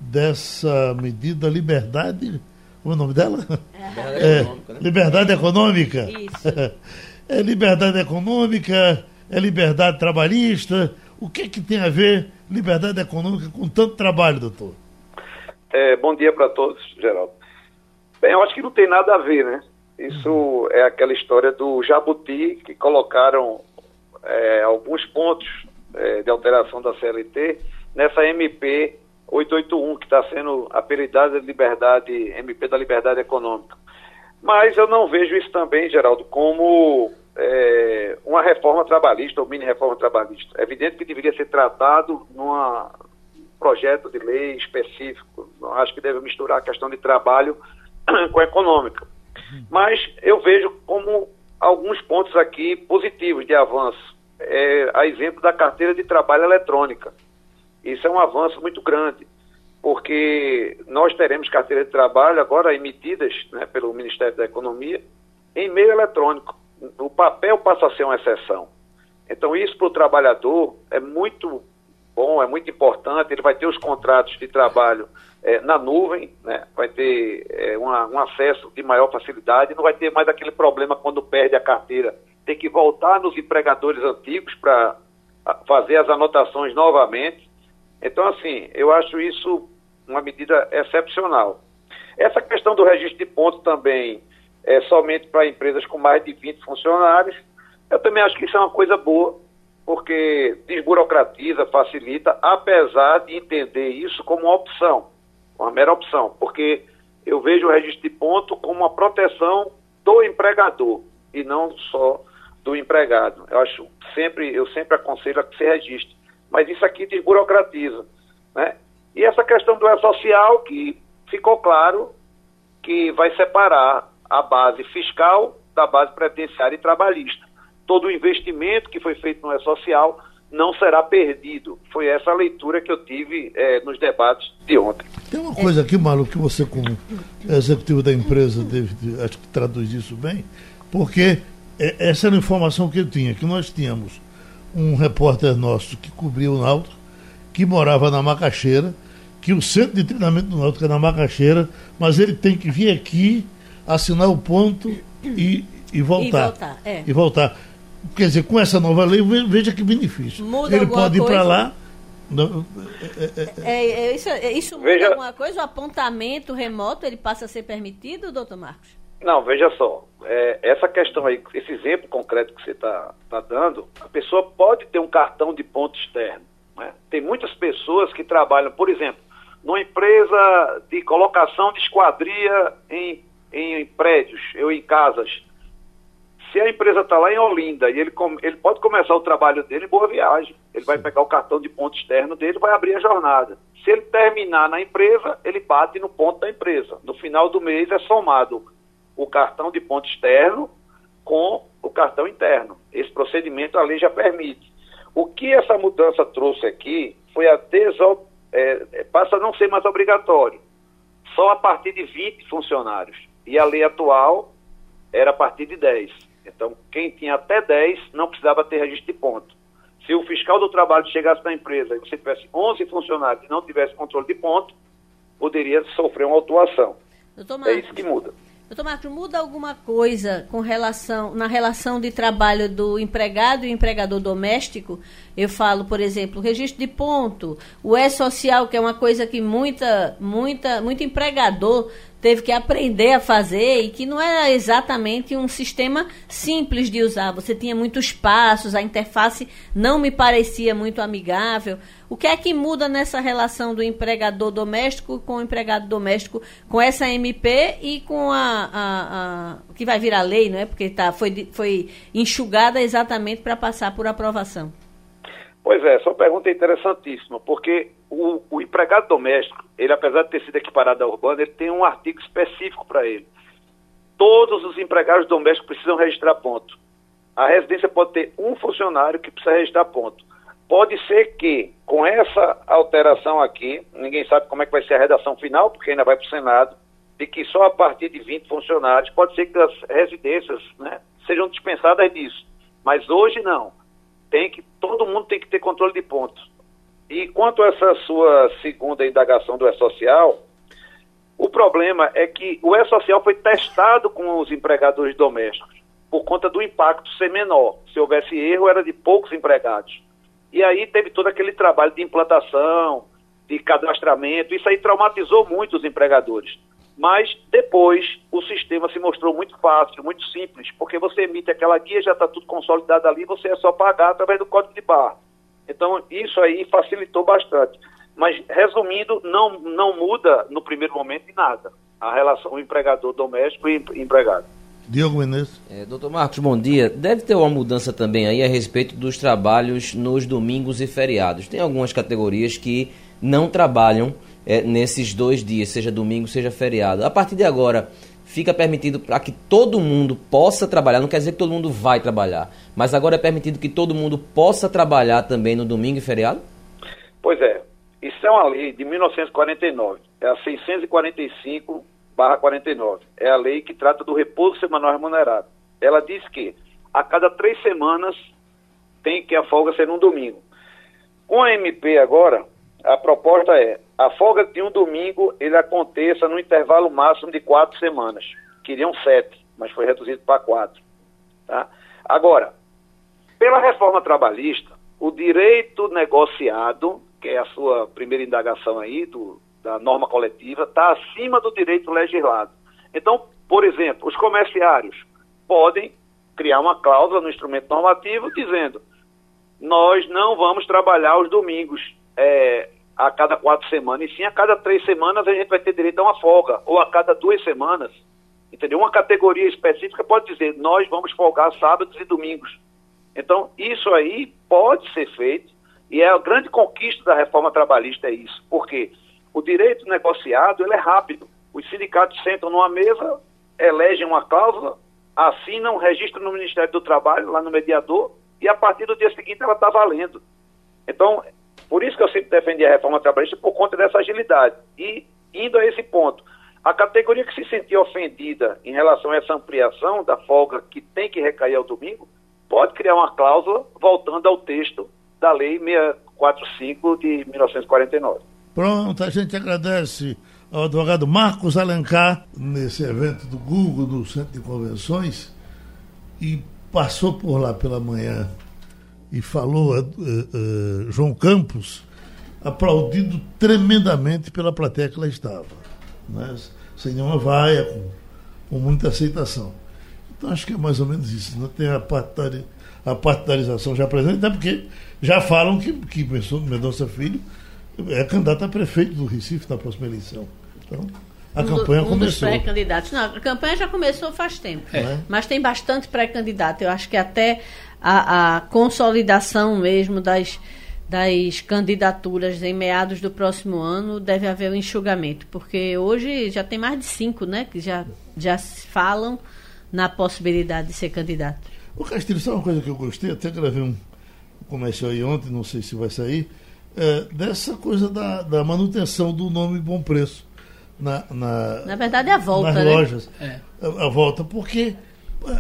dessa medida liberdade. Como é o nome dela? Liberdade é, econômica. Né? Liberdade econômica. Isso. É liberdade econômica, é liberdade trabalhista. O que, é que tem a ver liberdade econômica com tanto trabalho, doutor? É, bom dia para todos, Geraldo. Bem, eu acho que não tem nada a ver, né? Isso é aquela história do Jabuti, que colocaram é, alguns pontos é, de alteração da CLT nessa MP 881, que está sendo apelidada de liberdade, MP da Liberdade Econômica. Mas eu não vejo isso também, Geraldo, como é, uma reforma trabalhista ou mini reforma trabalhista. É evidente que deveria ser tratado num projeto de lei específico. Não acho que deve misturar a questão de trabalho com a econômica. Mas eu vejo como alguns pontos aqui positivos de avanço. É, a exemplo da carteira de trabalho eletrônica. Isso é um avanço muito grande, porque nós teremos carteira de trabalho agora emitidas né, pelo Ministério da Economia em meio eletrônico. O papel passa a ser uma exceção. Então, isso para o trabalhador é muito bom, é muito importante. Ele vai ter os contratos de trabalho é, na nuvem, né? vai ter é, uma, um acesso de maior facilidade, não vai ter mais aquele problema quando perde a carteira, tem que voltar nos empregadores antigos para fazer as anotações novamente. Então, assim, eu acho isso uma medida excepcional. Essa questão do registro de pontos também é somente para empresas com mais de 20 funcionários. Eu também acho que isso é uma coisa boa, porque desburocratiza, facilita, apesar de entender isso como uma opção uma mera opção, porque eu vejo o registro de ponto como uma proteção do empregador e não só do empregado. Eu acho sempre, eu sempre aconselho a que se registre, mas isso aqui desburocratiza, né? E essa questão do E-Social, que ficou claro que vai separar a base fiscal da base previdenciária e trabalhista. Todo o investimento que foi feito no E-Social não será perdido. Foi essa a leitura que eu tive é, nos debates de ontem. Tem uma coisa aqui, Malu, que você, como executivo da empresa, deve, acho que traduz isso bem, porque é, essa era a informação que eu tinha, que nós tínhamos um repórter nosso que cobria o Náutico, que morava na Macaxeira, que o centro de treinamento do Náutico é na Macaxeira, mas ele tem que vir aqui, assinar o ponto e, e voltar. E voltar, é. E voltar. Quer dizer, com essa nova lei, veja que benefício. Muda ele pode ir para lá. Não, é, é, é, isso, isso muda veja... alguma coisa? O apontamento remoto ele passa a ser permitido, doutor Marcos? Não, veja só. essa questão aí, esse exemplo concreto que você está tá dando, a pessoa pode ter um cartão de ponto externo. Né? Tem muitas pessoas que trabalham, por exemplo, numa empresa de colocação de esquadria em, em prédios ou em casas. Se a empresa está lá em Olinda e ele, ele pode começar o trabalho dele em Boa Viagem, ele vai pegar o cartão de ponto externo dele vai abrir a jornada. Se ele terminar na empresa, ele bate no ponto da empresa. No final do mês é somado o cartão de ponto externo com o cartão interno. Esse procedimento a lei já permite. O que essa mudança trouxe aqui foi a desop é, é, passa a não ser mais obrigatório, só a partir de 20 funcionários. E a lei atual era a partir de 10. Então, quem tinha até 10 não precisava ter registro de ponto. Se o fiscal do trabalho chegasse na empresa e você tivesse 11 funcionários e não tivesse controle de ponto, poderia sofrer uma autuação. é isso que muda. Doutor Marcos, muda alguma coisa com relação na relação de trabalho do empregado e empregador doméstico? Eu falo, por exemplo, registro de ponto, o E-social, que é uma coisa que muita, muita, muito empregador teve que aprender a fazer e que não era exatamente um sistema simples de usar. Você tinha muitos passos, a interface não me parecia muito amigável. O que é que muda nessa relação do empregador doméstico com o empregado doméstico, com essa MP e com a, a, a que vai virar lei, não é? Porque tá, foi, foi enxugada exatamente para passar por aprovação. Pois é, essa pergunta é interessantíssima, porque o, o, empregado doméstico, ele apesar de ter sido equiparado à urbana, ele tem um artigo específico para ele. Todos os empregados domésticos precisam registrar ponto. A residência pode ter um funcionário que precisa registrar ponto. Pode ser que, com essa alteração aqui, ninguém sabe como é que vai ser a redação final, porque ainda vai para o Senado, de que só a partir de 20 funcionários, pode ser que as residências né, sejam dispensadas disso. Mas hoje não tem que, todo mundo tem que ter controle de pontos. E quanto a essa sua segunda indagação do E-Social, o problema é que o E-Social foi testado com os empregadores domésticos, por conta do impacto ser menor. Se houvesse erro, era de poucos empregados. E aí teve todo aquele trabalho de implantação, de cadastramento, isso aí traumatizou muito os empregadores. Mas depois o sistema se mostrou muito fácil, muito simples, porque você emite aquela guia, já está tudo consolidado ali, você é só pagar através do código de barra. Então isso aí facilitou bastante. Mas resumindo, não, não muda no primeiro momento nada a relação empregador doméstico e empregado. Diogo Menezes. É, doutor Marcos, bom dia. Deve ter uma mudança também aí a respeito dos trabalhos nos domingos e feriados. Tem algumas categorias que não trabalham é, nesses dois dias, seja domingo, seja feriado. A partir de agora, fica permitido para que todo mundo possa trabalhar, não quer dizer que todo mundo vai trabalhar, mas agora é permitido que todo mundo possa trabalhar também no domingo e feriado? Pois é, isso é uma lei de 1949, é a 645 49. É a lei que trata do repouso semanal remunerado. Ela diz que a cada três semanas tem que a folga ser um domingo. Com a MP agora, a proposta é a folga de um domingo ele aconteça no intervalo máximo de quatro semanas. Queriam sete, mas foi reduzido para quatro. Tá? Agora, pela reforma trabalhista, o direito negociado, que é a sua primeira indagação aí, do, da norma coletiva, está acima do direito legislado. Então, por exemplo, os comerciários podem criar uma cláusula no instrumento normativo dizendo nós não vamos trabalhar os domingos. É, a cada quatro semanas, e sim a cada três semanas a gente vai ter direito a uma folga, ou a cada duas semanas. Entendeu? Uma categoria específica pode dizer, nós vamos folgar sábados e domingos. Então, isso aí pode ser feito, e é a grande conquista da reforma trabalhista é isso. Por quê? O direito negociado ele é rápido. Os sindicatos sentam numa mesa, elegem uma cláusula, assinam, registram no Ministério do Trabalho, lá no mediador, e a partir do dia seguinte ela está valendo. Então, por isso que eu sempre defendi a reforma trabalhista, por conta dessa agilidade. E, indo a esse ponto, a categoria que se sentir ofendida em relação a essa ampliação da folga que tem que recair ao domingo, pode criar uma cláusula voltando ao texto da Lei 645 de 1949. Pronto, a gente agradece ao advogado Marcos Alencar nesse evento do Google no Centro de Convenções e passou por lá pela manhã e falou uh, uh, João Campos aplaudido tremendamente pela plateia que lá estava, né? sem nenhuma vaia, com, com, muita aceitação. Então acho que é mais ou menos isso. Não né? tem a, a partidarização já presente, até porque já falam que, que Mendonça Filho é candidato a prefeito do Recife na próxima eleição. Então, a um campanha do, um começou. dos pré-candidatos. Não, a campanha já começou faz tempo. É. Mas tem bastante pré-candidato. Eu acho que até a, a, consolidação mesmo das, das candidaturas em meados do próximo ano deve haver um enxugamento. Porque hoje já tem mais de cinco, né? Que já, já falam na possibilidade de ser candidato. O Castilho, sabe uma coisa que eu gostei? Até gravei um comercial aí ontem, não sei se vai sair é, dessa coisa da, da, manutenção do nome Bom Preço na, na, na verdade é a volta, nas né? lojas. É. A, a, volta, porque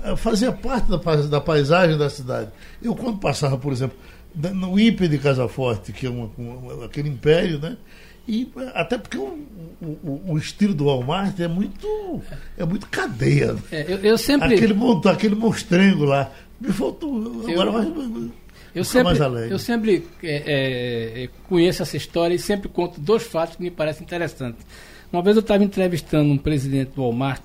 é, fazia parte da, da paisagem da cidade. Eu, quando passava, por exemplo, no IPE de Casa Forte, que é uma, uma, aquele império, né? E até porque o, o, o, estilo do Walmart é muito é muito cadeia. É, eu, eu, sempre aquele aquele monstrengo lá me faltou agora eu, vai, eu sempre, eu sempre é, é, conheço essa história e sempre conto dois fatos que me parecem interessantes. Uma vez eu estava entrevistando um presidente do Walmart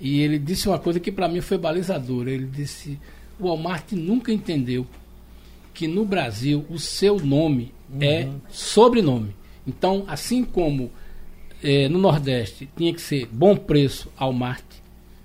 e ele disse uma coisa que para mim foi balizadora. Ele disse: o Walmart nunca entendeu que no Brasil o seu nome uhum. é sobrenome. Então, assim como é, no Nordeste tinha que ser bom preço Walmart,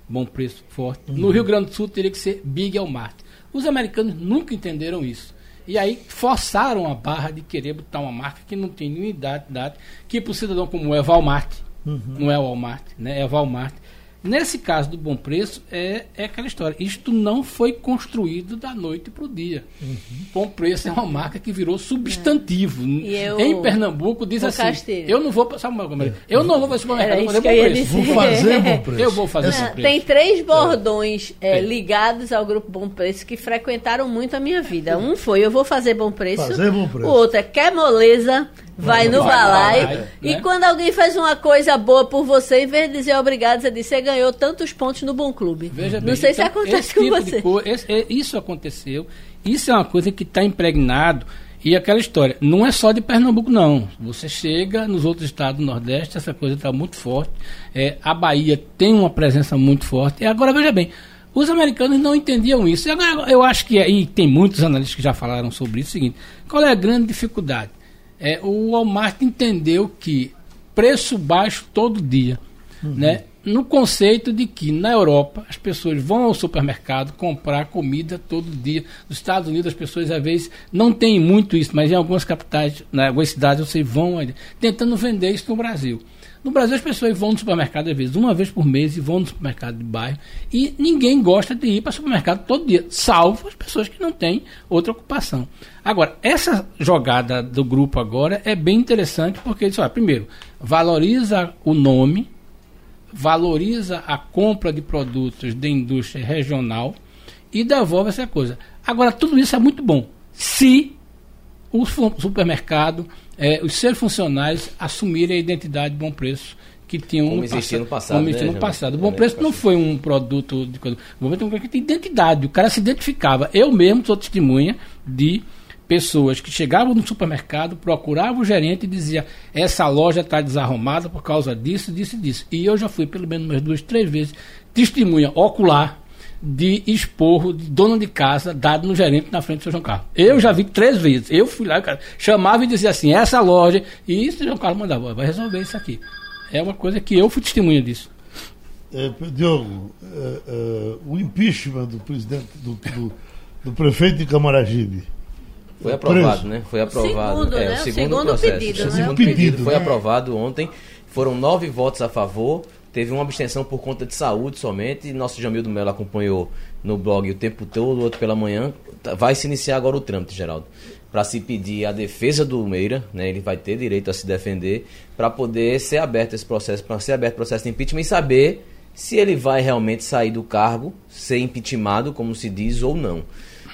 bom preço forte, uhum. no Rio Grande do Sul teria que ser Big Walmart. Os americanos nunca entenderam isso. E aí forçaram a barra de querer botar uma marca que não tem nenhuma idade, idade que para o cidadão como é Walmart, uhum. não é Walmart, né? é Walmart, Nesse caso do bom preço, é, é aquela história. Isto não foi construído da noite para o dia. Uhum. Bom preço é uma marca que virou substantivo. É. Eu, em Pernambuco diz assim: Castilho. eu não vou passar uma Eu não vou para o supermercado fazer bom preço. Vou fazer bom preço. Eu vou fazer bom preço. Tem três bordões é. É, ligados ao grupo Bom Preço que frequentaram muito a minha vida. Um foi eu vou fazer bom preço. Fazer bom preço. O outro é quer moleza vai no balaio. Né? E quando alguém faz uma coisa boa por você, em vez de dizer obrigado, você diz, você ganhou tantos pontos no Bom Clube. Veja não bem, sei então, se acontece com tipo você. Coisa, esse, isso aconteceu. Isso é uma coisa que está impregnado. E aquela história, não é só de Pernambuco, não. Você chega nos outros estados do Nordeste, essa coisa está muito forte. É, a Bahia tem uma presença muito forte. E agora, veja bem, os americanos não entendiam isso. Agora, eu acho que aí tem muitos analistas que já falaram sobre isso. É o seguinte: qual é a grande dificuldade? É, o Walmart entendeu que preço baixo todo dia, uhum. né? No conceito de que na Europa as pessoas vão ao supermercado comprar comida todo dia. Nos Estados Unidos as pessoas às vezes não têm muito isso, mas em algumas capitais, em algumas cidades vocês vão ali, tentando vender isso no Brasil. No Brasil, as pessoas vão no supermercado, às vezes, uma vez por mês, e vão no supermercado de bairro, e ninguém gosta de ir para o supermercado todo dia, salvo as pessoas que não têm outra ocupação. Agora, essa jogada do grupo agora é bem interessante, porque eles, olha, primeiro, valoriza o nome, valoriza a compra de produtos da indústria regional e devolve essa coisa. Agora, tudo isso é muito bom se o supermercado é, os seus funcionários assumirem a identidade de bom preço que tinham como no no passado. Como existia né, no passado. O bom preço não foi um produto de coisa. O bom preço é um produto que tem identidade. O cara se identificava. Eu mesmo sou testemunha de pessoas que chegavam no supermercado, procuravam o gerente e dizia essa loja está desarrumada por causa disso, disso e disso. E eu já fui pelo menos umas duas, três vezes testemunha ocular de esporro de dono de casa dado no gerente na frente do seu João Carlos. Eu já vi três vezes. Eu fui lá, cara, chamava e dizia assim, essa loja, e isso o João Carlos mandava, vai resolver isso aqui. É uma coisa que eu fui testemunha disso. É, Diogo, é, é, o impeachment do presidente, do, do, do prefeito de Camaragibe, Foi aprovado, né? Foi aprovado. Segundo, é, né? o segundo, segundo processo. pedido, o né? segundo O pedido, pedido, foi é. aprovado ontem. Foram nove votos a favor. Teve uma abstenção por conta de saúde somente. Nosso Jamil do Melo acompanhou no blog o tempo todo, outro pela manhã. Tá- Vai se iniciar agora o trâmite, Geraldo. Para se pedir a defesa do Meira, né? Ele vai ter direito a se defender para poder ser aberto esse processo, para ser aberto o processo de impeachment e saber se ele vai realmente sair do cargo, ser impeachmentado, como se diz, ou não.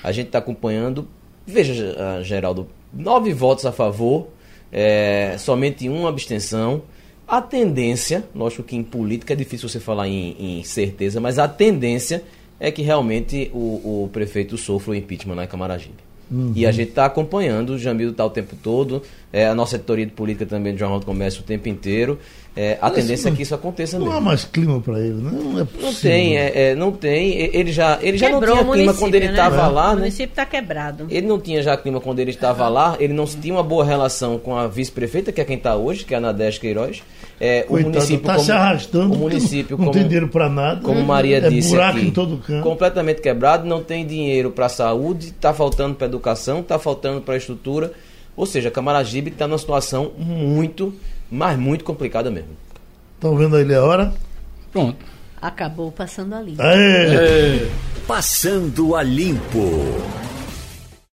A gente está acompanhando. Veja, ah, Geraldo, nove votos a favor, é, somente uma abstenção. A tendência, lógico que em política é difícil você falar em, em certeza, mas a tendência é que realmente o, o prefeito sofra o impeachment lá em Camaragibe. E a gente está acompanhando, o Jamil está o tempo todo, é, a nossa editoria de política também do Jornal do Comércio o tempo inteiro. É, a Mas tendência é não- que isso aconteça Não há mesmo. mais clima para ele, né? Não é possível. Não tem, é, é, não tem. Ele já, ele já não tinha o clima quando ele né? estava O lá, né? município está quebrado. Ele não tinha já clima quando ele estava lá, ele não tinha uma boa relação com a vice-prefeita, que é quem está hoje, que é a Nadege Queiroz. É, o Coitado, município tá como, se arrastando. o município não, não como, tem dinheiro para nada. como né? Maria é disse buraco aqui, em todo canto. completamente quebrado, não tem dinheiro para a saúde, está faltando para educação, está faltando para a estrutura. Ou seja, Camaragibe está numa situação muito, mas muito complicada mesmo. Estão vendo aí a hora? Pronto. Acabou passando ali. Aê! Passando a limpo.